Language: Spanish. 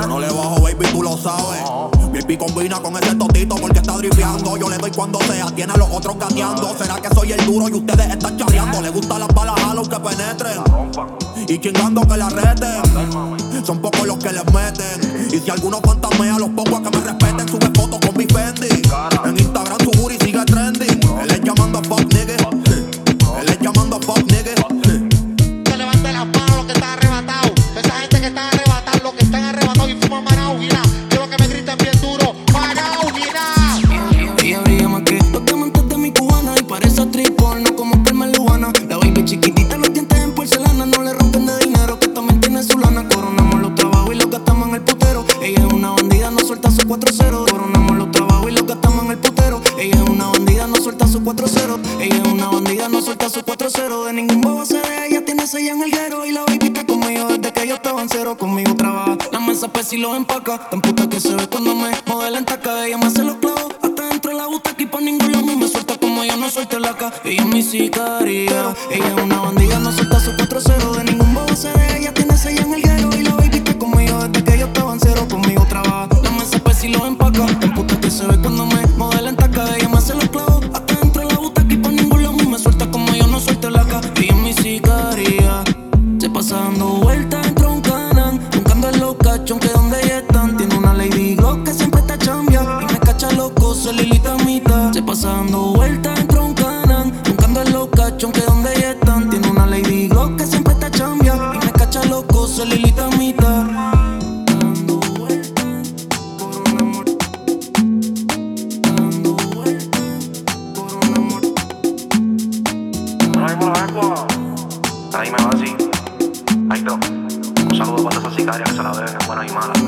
Yo no le bajo, baby, tú lo sabes. VIP combina con ese totito porque está dripeando. Yo le doy cuando sea, tiene a los otros gateando. ¿Será que soy el duro y ustedes están charreando? Le gustan las balas a los que penetren. Y chingando que la reten. Son pocos los que les meten. Y si alguno fantasmea, los pocos que me respeten. Ella es una bandida, no suelta su 4-0 Coronamos los trabajos y los gastamos en el putero. Ella es una bandida, no suelta su 4-0 Ella es una bandida, no suelta su 4-0 De ningún bobo se deja, ella tiene 6 en el guero. Y la baby está conmigo desde que yo estaba en cero. Conmigo trabaja, la mesa pesa y los empaca. Tan puta que se ve cuando me modela en taca. Ella me hace los clavos hasta dentro de la butaca Y pa' ningún lado me suelta como yo no suelto la ca. Ella es mi sicaria Ella es una bandida, no suelta se lilita mitad Se pasa dando vueltas en Troncanan Buscando en los cachos que donde ella están Tiene una Lady Glock que siempre está chambia Y me cacha loco, se lilita mitad. Ahí me va así. Ahí está. Un saludo para esa sicaria que se la deben, buenas y malas.